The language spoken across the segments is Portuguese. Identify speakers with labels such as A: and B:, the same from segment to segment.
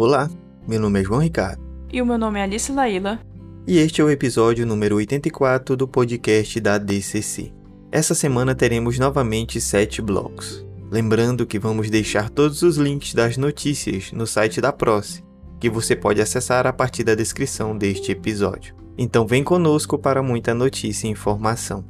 A: Olá, meu nome é João Ricardo.
B: E o meu nome é Alice Laila.
A: E este é o episódio número 84 do podcast da DCC. Essa semana teremos novamente sete blocos. Lembrando que vamos deixar todos os links das notícias no site da Proce, que você pode acessar a partir da descrição deste episódio. Então vem conosco para muita notícia e informação.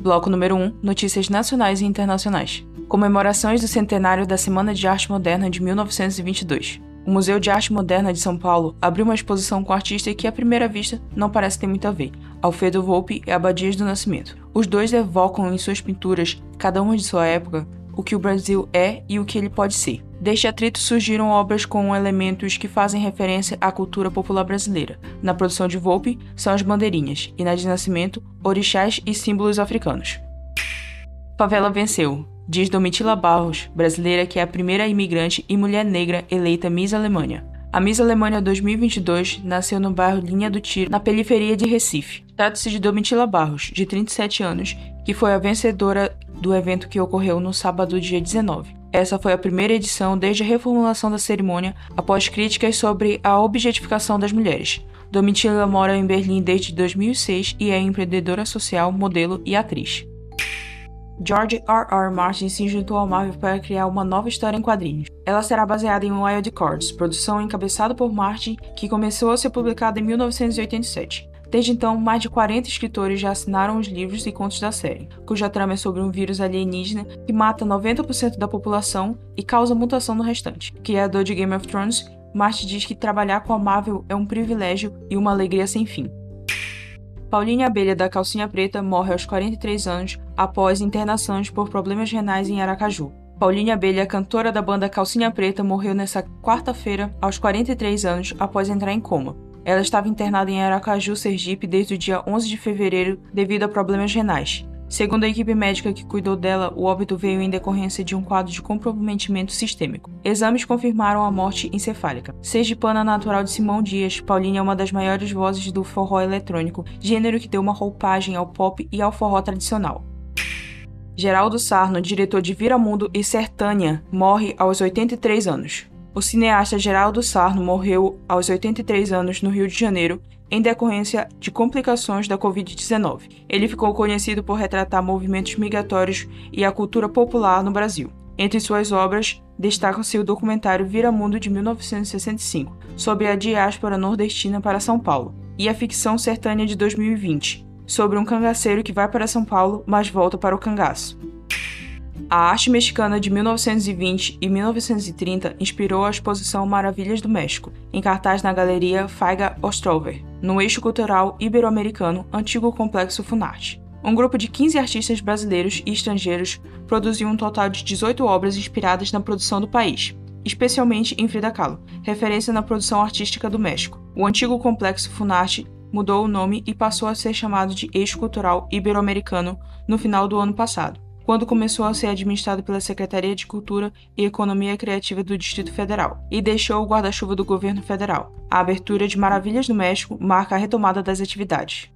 B: Bloco número 1 Notícias nacionais e internacionais. Comemorações do centenário da Semana de Arte Moderna de 1922. O Museu de Arte Moderna de São Paulo abriu uma exposição com artistas que, à primeira vista, não parece ter muito a ver: Alfredo Volpi e Abadias do Nascimento. Os dois evocam em suas pinturas, cada uma de sua época, o que o Brasil é e o que ele pode ser. Deste atrito surgiram obras com elementos que fazem referência à cultura popular brasileira. Na produção de Volpe são as bandeirinhas, e na de Nascimento, orixás e símbolos africanos. Favela venceu, diz Domitila Barros, brasileira que é a primeira imigrante e mulher negra eleita Miss Alemanha. A Miss Alemanha 2022 nasceu no bairro Linha do Tiro, na periferia de Recife. Trata-se de Domitila Barros, de 37 anos, que foi a vencedora do evento que ocorreu no sábado, dia 19. Essa foi a primeira edição desde a reformulação da cerimônia, após críticas sobre a objetificação das mulheres. Domitila mora em Berlim desde 2006 e é empreendedora social, modelo e atriz. George R. R. Martin se juntou ao Marvel para criar uma nova história em quadrinhos. Ela será baseada em Wild Cards, produção encabeçada por Martin, que começou a ser publicada em 1987. Desde então, mais de 40 escritores já assinaram os livros e contos da série, cuja trama é sobre um vírus alienígena que mata 90% da população e causa mutação no restante. Criador de Game of Thrones, Martin diz que trabalhar com a Marvel é um privilégio e uma alegria sem fim. Paulinha Abelha da Calcinha Preta morre aos 43 anos após internações por problemas renais em Aracaju. Paulinha Abelha, cantora da banda Calcinha Preta, morreu nesta quarta-feira aos 43 anos após entrar em coma. Ela estava internada em Aracaju, Sergipe, desde o dia 11 de fevereiro devido a problemas renais. Segundo a equipe médica que cuidou dela, o óbito veio em decorrência de um quadro de comprometimento sistêmico. Exames confirmaram a morte encefálica. Sergipana natural de Simão Dias, Paulinha é uma das maiores vozes do forró eletrônico, gênero que deu uma roupagem ao pop e ao forró tradicional. Geraldo Sarno, diretor de Viramundo e Sertânia, morre aos 83 anos. O cineasta Geraldo Sarno morreu aos 83 anos no Rio de Janeiro em decorrência de complicações da Covid-19. Ele ficou conhecido por retratar movimentos migratórios e a cultura popular no Brasil. Entre suas obras, destacam-se o documentário Vira Mundo de 1965, sobre a diáspora nordestina para São Paulo, e a ficção sertânea de 2020, sobre um cangaceiro que vai para São Paulo, mas volta para o cangaço. A arte mexicana de 1920 e 1930 inspirou a exposição Maravilhas do México, em cartaz na Galeria Faiga Ostrover, no eixo cultural ibero-americano antigo complexo Funarte. Um grupo de 15 artistas brasileiros e estrangeiros produziu um total de 18 obras inspiradas na produção do país, especialmente em Frida Kahlo, referência na produção artística do México. O antigo complexo Funarte mudou o nome e passou a ser chamado de Eixo Cultural Ibero-Americano no final do ano passado quando começou a ser administrado pela Secretaria de Cultura e Economia Criativa do Distrito Federal, e deixou o guarda-chuva do governo federal. A abertura de Maravilhas no México marca a retomada das atividades.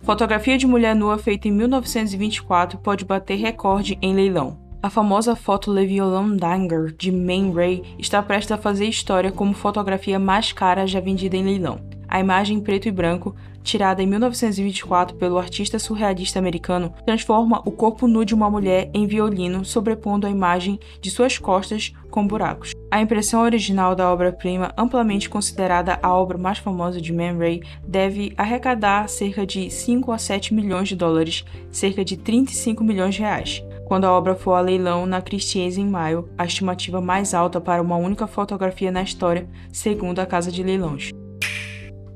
B: Fotografia de mulher nua feita em 1924 pode bater recorde em leilão. A famosa foto Le Violon Danger de Man Ray está prestes a fazer história como fotografia mais cara já vendida em leilão. A imagem em preto e branco tirada em 1924 pelo artista surrealista americano, transforma o corpo nu de uma mulher em violino, sobrepondo a imagem de suas costas com buracos. A impressão original da obra-prima, amplamente considerada a obra mais famosa de Man Ray, deve arrecadar cerca de 5 a 7 milhões de dólares, cerca de 35 milhões de reais. Quando a obra for a leilão na Christie's em maio, a estimativa mais alta para uma única fotografia na história, segundo a casa de leilões.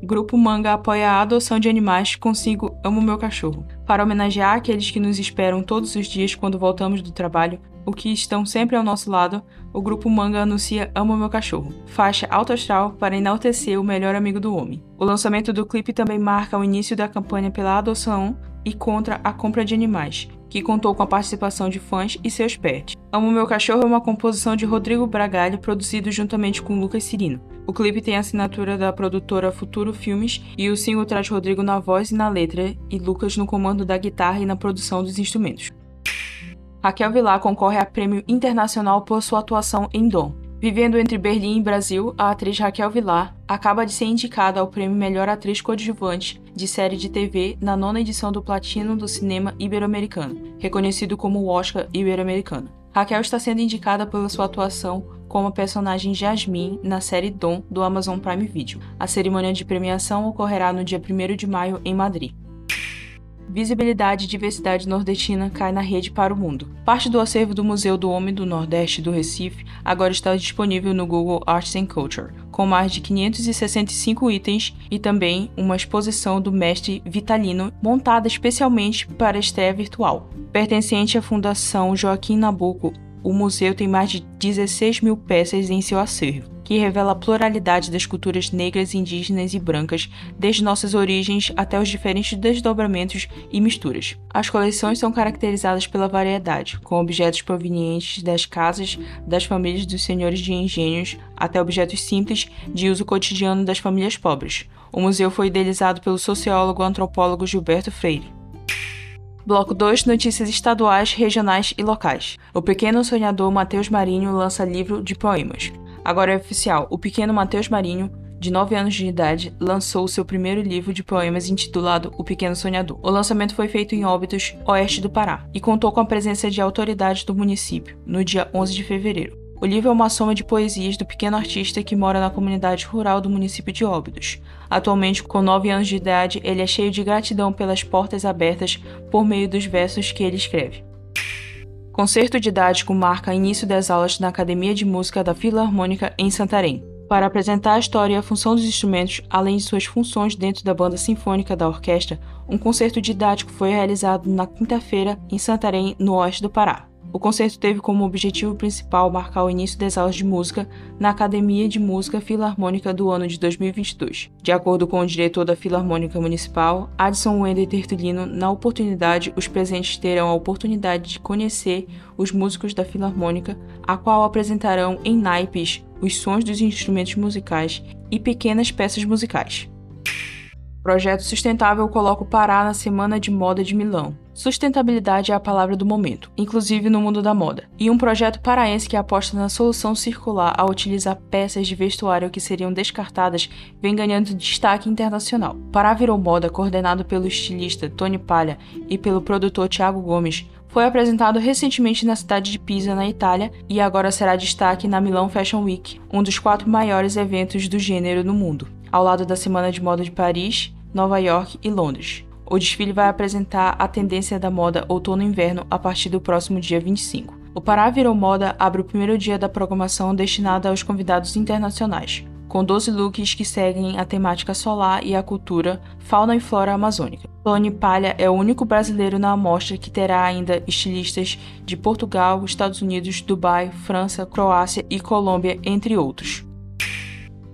B: Grupo Manga apoia a adoção de animais Consigo Amo Meu Cachorro. Para homenagear aqueles que nos esperam todos os dias quando voltamos do trabalho, o que estão sempre ao nosso lado, o Grupo Manga anuncia Amo Meu Cachorro, faixa alto astral para enaltecer o melhor amigo do homem. O lançamento do clipe também marca o início da campanha pela adoção e contra a compra de animais, que contou com a participação de fãs e seus pets. Amo Meu Cachorro é uma composição de Rodrigo Bragalho, produzido juntamente com Lucas Cirino. O clipe tem a assinatura da produtora Futuro Filmes e o single traz Rodrigo na voz e na letra e Lucas no comando da guitarra e na produção dos instrumentos. Raquel Vilar concorre a prêmio internacional por sua atuação em Dom. Vivendo entre Berlim e Brasil, a atriz Raquel Vilar acaba de ser indicada ao prêmio Melhor Atriz Coadjuvante de série de TV na nona edição do Platino do Cinema Ibero-Americano, reconhecido como o Oscar Ibero-Americano. Raquel está sendo indicada pela sua atuação como a personagem Jasmine na série Dom do Amazon Prime Video. A cerimônia de premiação ocorrerá no dia 1 de maio em Madrid. Visibilidade e diversidade nordestina cai na rede para o mundo. Parte do acervo do Museu do Homem do Nordeste do Recife agora está disponível no Google Arts and Culture, com mais de 565 itens e também uma exposição do mestre Vitalino montada especialmente para a estreia virtual. Pertencente à Fundação Joaquim Nabuco, o museu tem mais de 16 mil peças em seu acervo que revela a pluralidade das culturas negras, indígenas e brancas, desde nossas origens até os diferentes desdobramentos e misturas. As coleções são caracterizadas pela variedade, com objetos provenientes das casas das famílias dos senhores de engenhos até objetos simples de uso cotidiano das famílias pobres. O museu foi idealizado pelo sociólogo antropólogo Gilberto Freire. Bloco 2 Notícias estaduais, regionais e locais. O pequeno sonhador Matheus Marinho lança livro de poemas. Agora é oficial, o pequeno Matheus Marinho, de 9 anos de idade, lançou seu primeiro livro de poemas intitulado O Pequeno Sonhador. O lançamento foi feito em Óbidos, oeste do Pará, e contou com a presença de autoridades do município, no dia 11 de fevereiro. O livro é uma soma de poesias do pequeno artista que mora na comunidade rural do município de Óbidos. Atualmente, com 9 anos de idade, ele é cheio de gratidão pelas portas abertas por meio dos versos que ele escreve. Concerto didático marca início das aulas na Academia de Música da Filarmônica em Santarém. Para apresentar a história e a função dos instrumentos, além de suas funções dentro da banda sinfônica da orquestra, um concerto didático foi realizado na quinta-feira em Santarém, no oeste do Pará. O concerto teve como objetivo principal marcar o início das aulas de música na Academia de Música Filarmônica do ano de 2022. De acordo com o diretor da Filarmônica Municipal, Adson Wender Tertulino, na oportunidade, os presentes terão a oportunidade de conhecer os músicos da Filarmônica, a qual apresentarão em naipes os sons dos instrumentos musicais e pequenas peças musicais. Projeto Sustentável coloca o Pará na Semana de Moda de Milão. Sustentabilidade é a palavra do momento, inclusive no mundo da moda. E um projeto paraense que aposta na solução circular ao utilizar peças de vestuário que seriam descartadas vem ganhando destaque internacional. Pará virou moda, coordenado pelo estilista Tony Palha e pelo produtor Thiago Gomes, foi apresentado recentemente na cidade de Pisa, na Itália, e agora será destaque na Milão Fashion Week, um dos quatro maiores eventos do gênero no mundo ao lado da Semana de Moda de Paris, Nova York e Londres. O desfile vai apresentar a tendência da moda outono-inverno a partir do próximo dia 25. O Pará Virou Moda abre o primeiro dia da programação destinada aos convidados internacionais, com 12 looks que seguem a temática solar e a cultura, fauna e flora amazônica. Tony Palha é o único brasileiro na amostra que terá ainda estilistas de Portugal, Estados Unidos, Dubai, França, Croácia e Colômbia, entre outros.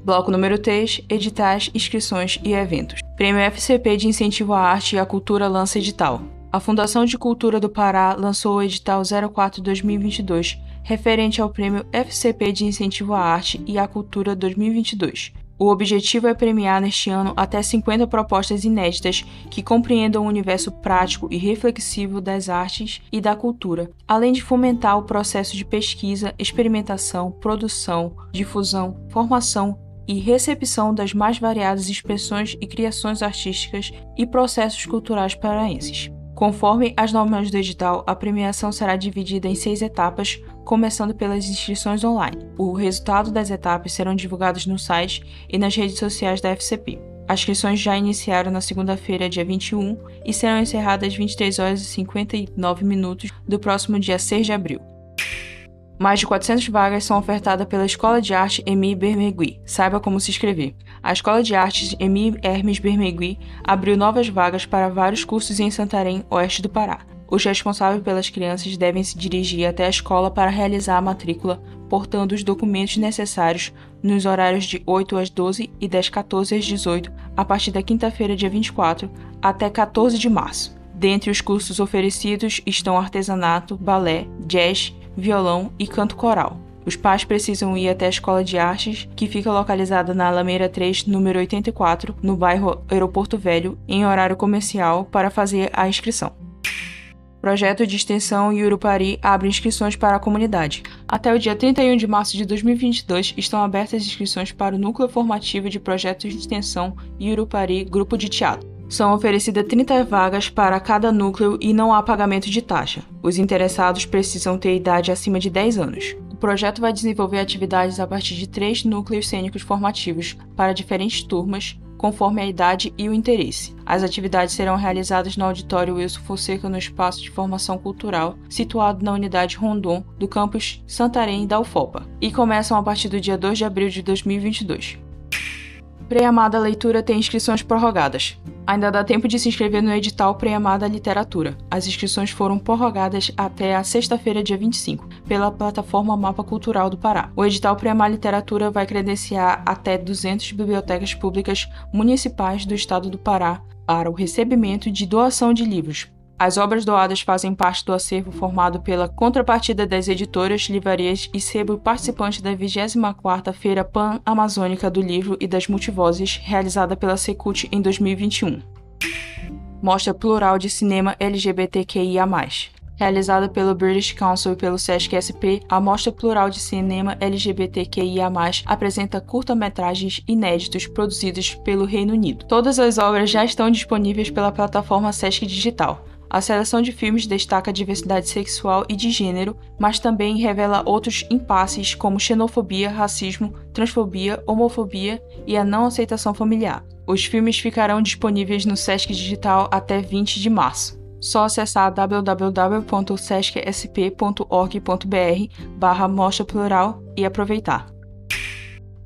B: Bloco número 3, editais, inscrições e eventos. Prêmio FCP de Incentivo à Arte e à Cultura lança edital. A Fundação de Cultura do Pará lançou o edital 04-2022, referente ao Prêmio FCP de Incentivo à Arte e à Cultura 2022. O objetivo é premiar neste ano até 50 propostas inéditas que compreendam o universo prático e reflexivo das artes e da cultura, além de fomentar o processo de pesquisa, experimentação, produção, difusão, formação e recepção das mais variadas expressões e criações artísticas e processos culturais paraenses. Conforme as normas do edital, a premiação será dividida em seis etapas, começando pelas inscrições online. O resultado das etapas serão divulgados no site e nas redes sociais da FCP. As inscrições já iniciaram na segunda-feira, dia 21, e serão encerradas às 23 horas e 59 minutos do próximo dia 6 de abril. Mais de 400 vagas são ofertadas pela Escola de Arte Emi Bermegui. Saiba como se inscrever. A Escola de Artes Emi Hermes Bermegui abriu novas vagas para vários cursos em Santarém, oeste do Pará. Os responsáveis pelas crianças devem se dirigir até a escola para realizar a matrícula, portando os documentos necessários nos horários de 8 às 12 e das 14 às 18, a partir da quinta-feira, dia 24, até 14 de março. Dentre os cursos oferecidos estão artesanato, balé, jazz, violão e canto coral. Os pais precisam ir até a Escola de Artes, que fica localizada na Alameira 3, número 84, no bairro Aeroporto Velho, em horário comercial, para fazer a inscrição. Projeto de extensão Yurupari abre inscrições para a comunidade. Até o dia 31 de março de 2022 estão abertas inscrições para o Núcleo Formativo de Projetos de Extensão Irupari Grupo de Teatro. São oferecidas 30 vagas para cada núcleo e não há pagamento de taxa. Os interessados precisam ter idade acima de 10 anos. O projeto vai desenvolver atividades a partir de três núcleos cênicos formativos para diferentes turmas, conforme a idade e o interesse. As atividades serão realizadas no auditório Wilson Fonseca no espaço de formação cultural, situado na unidade Rondon do campus Santarém da UFOPA, e começam a partir do dia 2 de abril de 2022. Preamada Leitura tem inscrições prorrogadas. Ainda dá tempo de se inscrever no edital Preamada Literatura. As inscrições foram prorrogadas até a sexta-feira, dia 25, pela plataforma Mapa Cultural do Pará. O edital Preamar Literatura vai credenciar até 200 bibliotecas públicas municipais do estado do Pará para o recebimento de doação de livros, as obras doadas fazem parte do acervo formado pela contrapartida das editoras, livrarias e sebo participante da 24ª Feira Pan-Amazônica do Livro e das Multivozes, realizada pela Secult em 2021. Mostra Plural de Cinema LGBTQIA+. Realizada pelo British Council e pelo Sesc SP, a Mostra Plural de Cinema LGBTQIA+, apresenta curta-metragens inéditos produzidos pelo Reino Unido. Todas as obras já estão disponíveis pela plataforma Sesc Digital. A seleção de filmes destaca a diversidade sexual e de gênero, mas também revela outros impasses como xenofobia, racismo, transfobia, homofobia e a não aceitação familiar. Os filmes ficarão disponíveis no Sesc Digital até 20 de março. Só acessar www.sescsp.org.br barra mostra plural e aproveitar.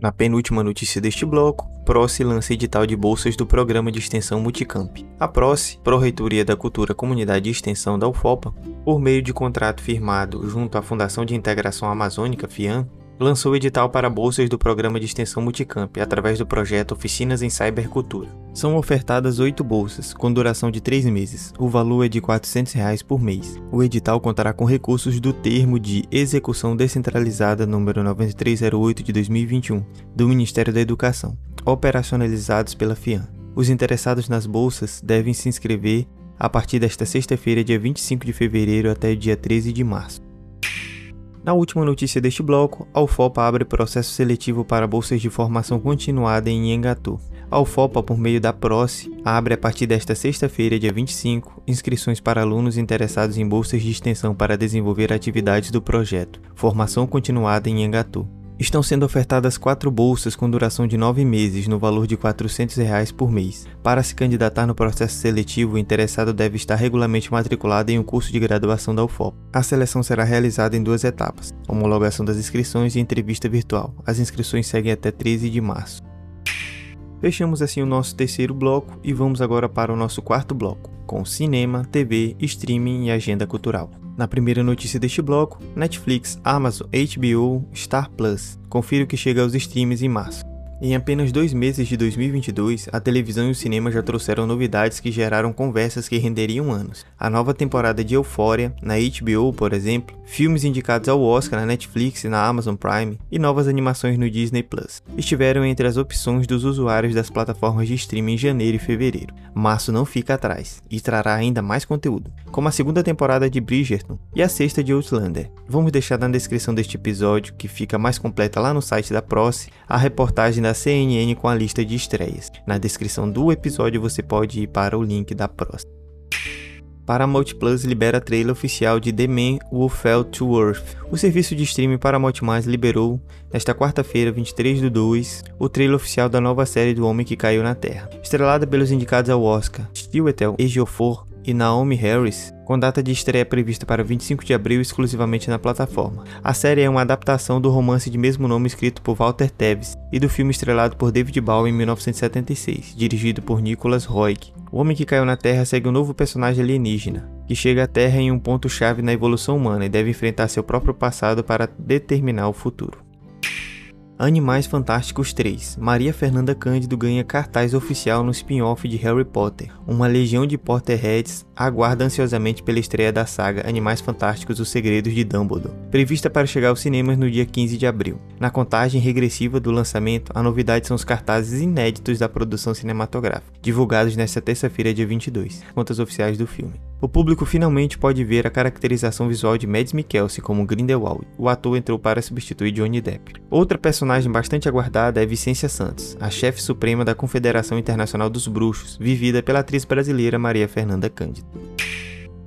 A: Na penúltima notícia deste bloco, PROCE lança edital de bolsas do Programa de Extensão Multicamp. A PROCE, Pró-Reitoria da Cultura Comunidade de Extensão da UFOPA, por meio de contrato firmado junto à Fundação de Integração Amazônica, FIAM, lançou o edital para bolsas do Programa de Extensão Multicamp através do projeto Oficinas em Cybercultura. São ofertadas oito bolsas, com duração de três meses. O valor é de 400 reais por mês. O edital contará com recursos do termo de Execução Descentralizada número 9308 de 2021 do Ministério da Educação operacionalizados pela FIAM. Os interessados nas bolsas devem se inscrever a partir desta sexta-feira, dia 25 de fevereiro, até o dia 13 de março. Na última notícia deste bloco, a UFOPA abre processo seletivo para bolsas de formação continuada em Engatu. A UFOPA, por meio da PROCE, abre a partir desta sexta-feira, dia 25, inscrições para alunos interessados em bolsas de extensão para desenvolver atividades do projeto Formação Continuada em Engatu. Estão sendo ofertadas quatro bolsas com duração de nove meses, no valor de 400 reais por mês. Para se candidatar no processo seletivo, o interessado deve estar regularmente matriculado em um curso de graduação da UFOP. A seleção será realizada em duas etapas: homologação das inscrições e entrevista virtual. As inscrições seguem até 13 de março. Fechamos assim o nosso terceiro bloco e vamos agora para o nosso quarto bloco, com cinema, TV, streaming e agenda cultural. Na primeira notícia deste bloco, Netflix, Amazon, HBO, Star Plus. Confira o que chega aos streams em março. Em apenas dois meses de 2022, a televisão e o cinema já trouxeram novidades que geraram conversas que renderiam anos. A nova temporada de Euphoria, na HBO, por exemplo, filmes indicados ao Oscar na Netflix e na Amazon Prime, e novas animações no Disney Plus, estiveram entre as opções dos usuários das plataformas de streaming em janeiro e fevereiro. Março não fica atrás, e trará ainda mais conteúdo, como a segunda temporada de Bridgerton e a sexta de Outlander. Vamos deixar na descrição deste episódio, que fica mais completa lá no site da Proce, a reportagem da CNN com a lista de estreias. Na descrição do episódio você pode ir para o link da próxima. Paramount Plus libera trailer oficial de The Man Who Fell to Earth. O serviço de streaming Paramount Plus liberou, nesta quarta-feira, 23 de 2, o trailer oficial da nova série do Homem que Caiu na Terra. Estrelada pelos indicados ao Oscar, Chiwetel Ejiofor e Naomi Harris, com data de estreia prevista para 25 de abril exclusivamente na plataforma. A série é uma adaptação do romance de mesmo nome escrito por Walter Tevis e do filme estrelado por David Bowie em 1976, dirigido por Nicholas Roeg. O Homem que Caiu na Terra segue um novo personagem alienígena, que chega à Terra em um ponto-chave na evolução humana e deve enfrentar seu próprio passado para determinar o futuro. Animais Fantásticos 3. Maria Fernanda Cândido ganha cartaz oficial no spin-off de Harry Potter. Uma legião de Potterheads aguarda ansiosamente pela estreia da saga Animais Fantásticos Os Segredos de Dumbledore, prevista para chegar aos cinemas no dia 15 de abril. Na contagem regressiva do lançamento, a novidade são os cartazes inéditos da produção cinematográfica, divulgados nesta terça-feira, dia 22, contas oficiais do filme. O público finalmente pode ver a caracterização visual de Mads Mikkelsen como Grindelwald. O ator entrou para substituir Johnny Depp. Outra personagem bastante aguardada é Vicência Santos, a chefe suprema da Confederação Internacional dos Bruxos, vivida pela atriz brasileira Maria Fernanda Cândido.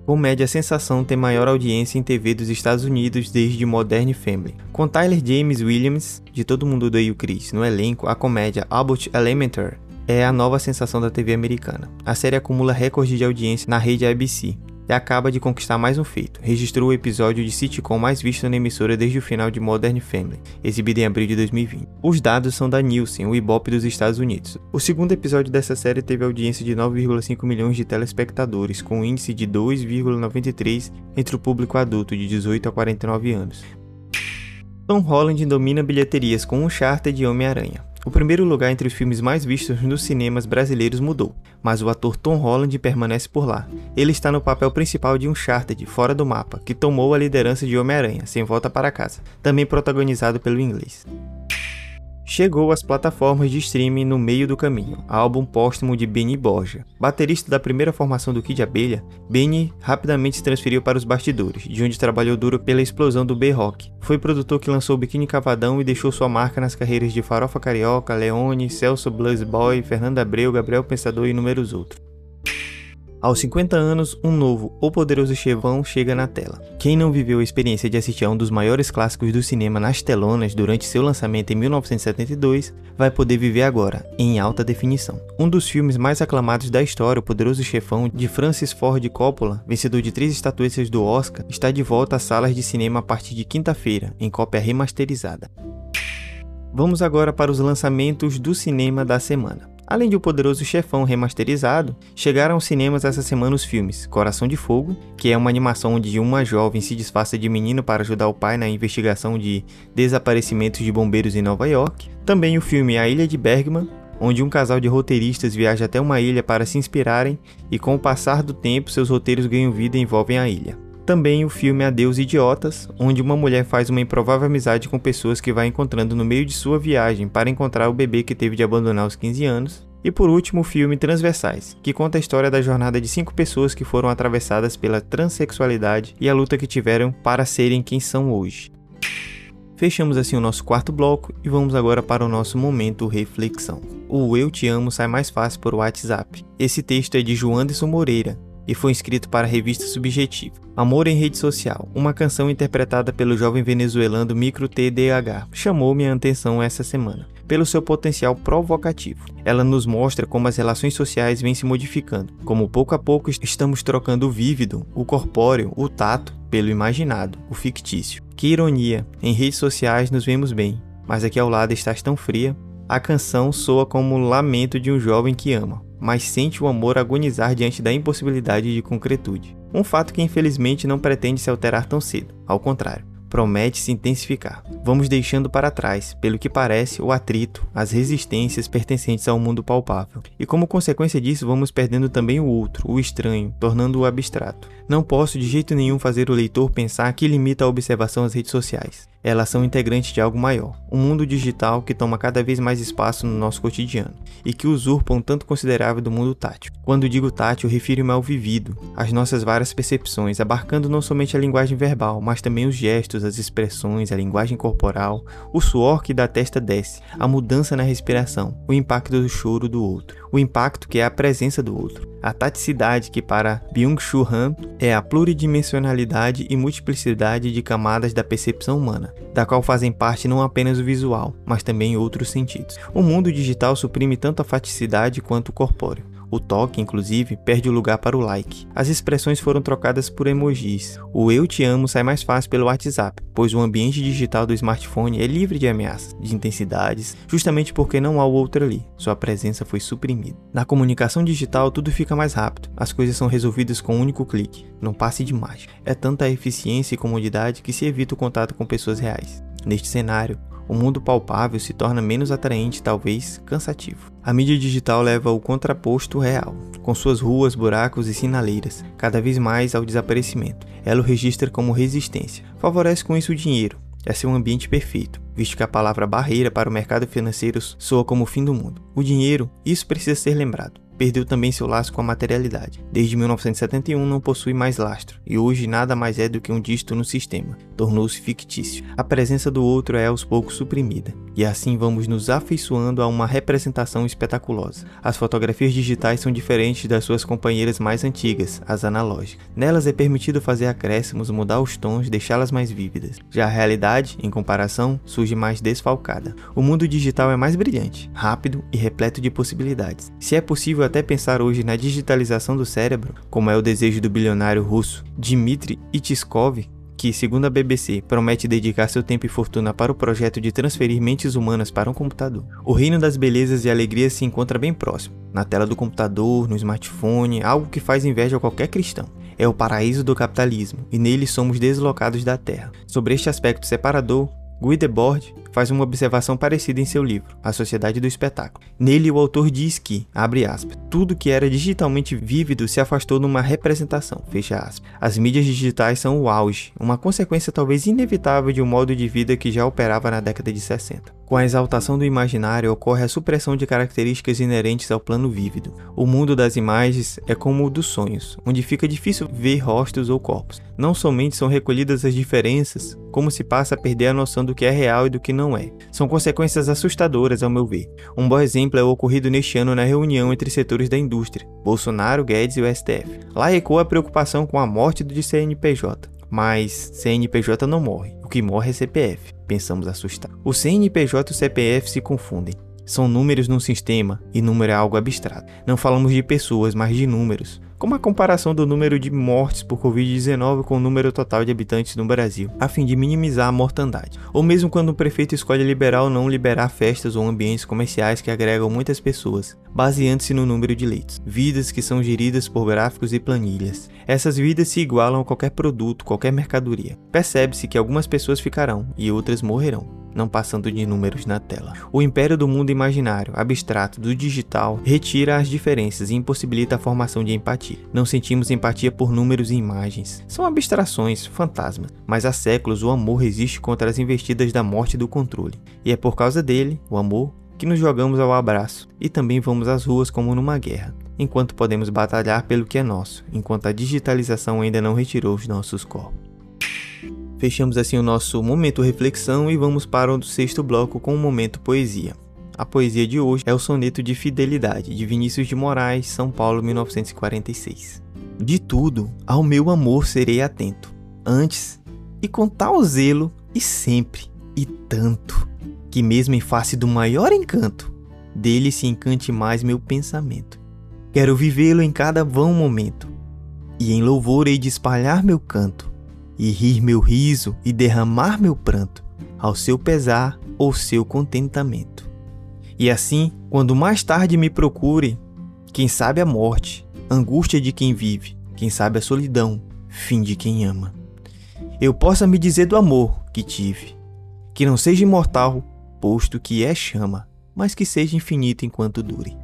A: Comédia Sensação tem maior audiência em TV dos Estados Unidos desde Modern Family. Com Tyler James Williams, de Todo Mundo Odeia o Chris, no elenco, a comédia Abbott Elementary é a nova sensação da TV americana. A série acumula recorde de audiência na rede ABC e acaba de conquistar mais um feito. Registrou o episódio de sitcom mais visto na emissora desde o final de Modern Family, exibido em abril de 2020. Os dados são da Nielsen, o Ibope dos Estados Unidos. O segundo episódio dessa série teve audiência de 9,5 milhões de telespectadores, com um índice de 2,93 entre o público adulto de 18 a 49 anos. Tom Holland domina bilheterias com um charter de Homem-Aranha. O primeiro lugar entre os filmes mais vistos nos cinemas brasileiros mudou, mas o ator Tom Holland permanece por lá. Ele está no papel principal de Uncharted, Fora do Mapa, que tomou a liderança de Homem-Aranha, sem volta para casa, também protagonizado pelo inglês chegou às plataformas de streaming no meio do caminho, álbum póstumo de Benny Borja. Baterista da primeira formação do Kid Abelha, Benny rapidamente se transferiu para os bastidores, de onde trabalhou duro pela explosão do B-Rock. Foi produtor que lançou Biquíni Cavadão e deixou sua marca nas carreiras de Farofa Carioca, Leone, Celso Blues Boy, Fernando Abreu, Gabriel Pensador e inúmeros outros. Aos 50 anos, um novo O Poderoso Chefão chega na tela. Quem não viveu a experiência de assistir a um dos maiores clássicos do cinema nas telonas durante seu lançamento em 1972, vai poder viver agora, em alta definição. Um dos filmes mais aclamados da história, O Poderoso Chefão, de Francis Ford Coppola, vencedor de três estatuetas do Oscar, está de volta às salas de cinema a partir de quinta-feira, em cópia remasterizada. Vamos agora para os lançamentos do cinema da semana. Além de O Poderoso Chefão remasterizado, chegaram aos cinemas essa semana os filmes Coração de Fogo, que é uma animação onde uma jovem se disfarça de menino para ajudar o pai na investigação de desaparecimentos de bombeiros em Nova York. Também o filme A Ilha de Bergman, onde um casal de roteiristas viaja até uma ilha para se inspirarem e com o passar do tempo seus roteiros ganham vida e envolvem a ilha. Também o filme Adeus Idiotas, onde uma mulher faz uma improvável amizade com pessoas que vai encontrando no meio de sua viagem para encontrar o bebê que teve de abandonar aos 15 anos. E por último, o filme Transversais, que conta a história da jornada de cinco pessoas que foram atravessadas pela transexualidade e a luta que tiveram para serem quem são hoje. Fechamos assim o nosso quarto bloco e vamos agora para o nosso momento reflexão. O Eu Te Amo sai mais fácil por WhatsApp. Esse texto é de Joanderson Moreira e foi escrito para a revista Subjetivo. Amor em Rede Social, uma canção interpretada pelo jovem venezuelano Micro TDH, chamou minha atenção essa semana, pelo seu potencial provocativo. Ela nos mostra como as relações sociais vêm se modificando, como pouco a pouco estamos trocando o vívido, o corpóreo, o tato, pelo imaginado, o fictício. Que ironia, em redes sociais nos vemos bem, mas aqui ao lado estás tão fria. A canção soa como o lamento de um jovem que ama, mas sente o amor agonizar diante da impossibilidade de concretude. Um fato que infelizmente não pretende se alterar tão cedo, ao contrário promete se intensificar. Vamos deixando para trás, pelo que parece, o atrito, as resistências pertencentes ao mundo palpável. E como consequência disso, vamos perdendo também o outro, o estranho, tornando-o abstrato. Não posso de jeito nenhum fazer o leitor pensar que limita a observação às redes sociais. Elas são integrantes de algo maior, um mundo digital que toma cada vez mais espaço no nosso cotidiano e que usurpa um tanto considerável do mundo tátil. Quando digo tátil, refiro-me ao vivido, às nossas várias percepções, abarcando não somente a linguagem verbal, mas também os gestos, as expressões, a linguagem corporal, o suor que da testa desce, a mudança na respiração, o impacto do choro do outro, o impacto que é a presença do outro, a taticidade que para Byung-Chul Han é a pluridimensionalidade e multiplicidade de camadas da percepção humana, da qual fazem parte não apenas o visual, mas também outros sentidos. O mundo digital suprime tanto a faticidade quanto o corpóreo. O toque, inclusive, perde o lugar para o like. As expressões foram trocadas por emojis. O eu te amo sai mais fácil pelo WhatsApp, pois o ambiente digital do smartphone é livre de ameaças, de intensidades, justamente porque não há o outro ali. Sua presença foi suprimida. Na comunicação digital, tudo fica mais rápido. As coisas são resolvidas com um único clique, não passe de mágica. É tanta eficiência e comodidade que se evita o contato com pessoas reais. Neste cenário, o mundo palpável se torna menos atraente, talvez cansativo. A mídia digital leva o contraposto real, com suas ruas, buracos e sinaleiras, cada vez mais ao desaparecimento. Ela o registra como resistência. Favorece com isso o dinheiro. É seu ambiente perfeito, visto que a palavra barreira para o mercado financeiro soa como o fim do mundo. O dinheiro, isso precisa ser lembrado perdeu também seu laço com a materialidade. Desde 1971 não possui mais lastro, e hoje nada mais é do que um dígito no sistema. Tornou-se fictício. A presença do outro é aos poucos suprimida, e assim vamos nos afeiçoando a uma representação espetaculosa. As fotografias digitais são diferentes das suas companheiras mais antigas, as analógicas. Nelas é permitido fazer acréscimos, mudar os tons, deixá-las mais vívidas. Já a realidade, em comparação, surge mais desfalcada. O mundo digital é mais brilhante, rápido e repleto de possibilidades. Se é possível até pensar hoje na digitalização do cérebro, como é o desejo do bilionário russo Dmitry Itskov, que, segundo a BBC, promete dedicar seu tempo e fortuna para o projeto de transferir mentes humanas para um computador. O reino das belezas e alegrias se encontra bem próximo, na tela do computador, no smartphone, algo que faz inveja a qualquer cristão. É o paraíso do capitalismo, e nele somos deslocados da Terra. Sobre este aspecto separador, Guy Debord faz uma observação parecida em seu livro, A Sociedade do Espetáculo. Nele, o autor diz que, abre aspas, tudo que era digitalmente vívido se afastou numa representação, fecha aspas. As mídias digitais são o auge, uma consequência talvez inevitável de um modo de vida que já operava na década de 60. Com a exaltação do imaginário ocorre a supressão de características inerentes ao plano vívido. O mundo das imagens é como o dos sonhos, onde fica difícil ver rostos ou corpos. Não somente são recolhidas as diferenças, como se passa a perder a noção do que é real e do que não é. São consequências assustadoras, ao meu ver. Um bom exemplo é o ocorrido neste ano na reunião entre setores da indústria, Bolsonaro, Guedes e o STF. Lá ecoa a preocupação com a morte do CNPJ. Mas CNPJ não morre, o que morre é CPF, pensamos assustar. O CNPJ e o CPF se confundem. São números num sistema e número é algo abstrato. Não falamos de pessoas, mas de números como a comparação do número de mortes por Covid-19 com o número total de habitantes no Brasil, a fim de minimizar a mortandade. Ou mesmo quando o prefeito escolhe liberar ou não liberar festas ou ambientes comerciais que agregam muitas pessoas, baseando-se no número de leitos. Vidas que são geridas por gráficos e planilhas. Essas vidas se igualam a qualquer produto, qualquer mercadoria. Percebe-se que algumas pessoas ficarão e outras morrerão não passando de números na tela. O império do mundo imaginário, abstrato, do digital, retira as diferenças e impossibilita a formação de Não sentimos empatia por números e imagens. São abstrações, fantasmas. Mas há séculos o amor resiste contra as investidas da morte e do controle. E é por causa dele, o amor, que nos jogamos ao abraço e também vamos às ruas como numa guerra, enquanto podemos batalhar pelo que é nosso, enquanto a digitalização ainda não retirou os nossos corpos. Fechamos assim o nosso momento reflexão e vamos para o sexto bloco com o momento poesia. A poesia de hoje é o soneto de Fidelidade, de Vinícius de Moraes, São Paulo, 1946. De tudo, ao meu amor serei atento, antes e com tal zelo e sempre e tanto, que mesmo em face do maior encanto, dele se encante mais meu pensamento. Quero vivê-lo em cada vão momento, e em louvor hei de espalhar meu canto, e rir meu riso e derramar meu pranto, ao seu pesar ou seu contentamento. E assim, quando mais tarde me procure, quem sabe a morte, angústia de quem vive, quem sabe a solidão, fim de quem ama. Eu possa me dizer do amor que tive, que não seja imortal, posto que é chama, mas que seja infinito enquanto dure.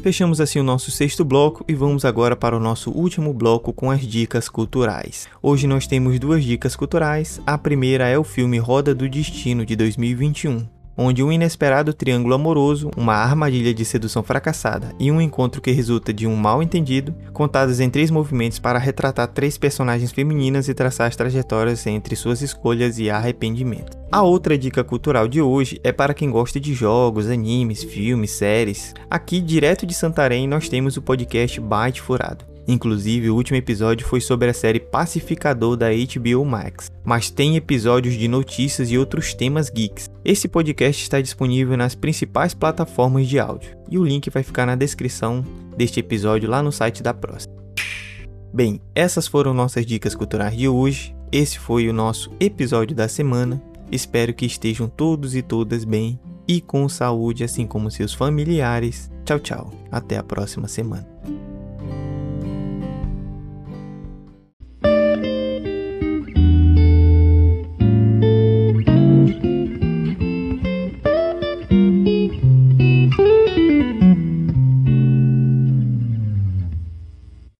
A: Fechamos assim o nosso sexto bloco e vamos agora para o nosso último bloco com as dicas culturais. Hoje nós temos duas dicas culturais. A primeira é o filme Roda do Destino de 2021, onde um inesperado triângulo amoroso, uma armadilha de sedução fracassada e um encontro que resulta de um mal entendido, contados em três movimentos para retratar três personagens femininas e traçar as trajetórias entre suas escolhas e arrependimento. A outra dica cultural de hoje é para quem gosta de jogos, animes, filmes, séries. Aqui, direto de Santarém, nós temos o podcast Byte Furado Inclusive, o último episódio foi sobre a série Pacificador da HBO Max, mas tem episódios de notícias e outros temas geeks. Esse podcast está disponível nas principais plataformas de áudio e o link vai ficar na descrição deste episódio lá no site da próxima. Bem, essas foram nossas dicas culturais de hoje. Esse foi o nosso episódio da semana. Espero que estejam todos e todas bem e com saúde, assim como seus familiares. Tchau, tchau. Até a próxima semana.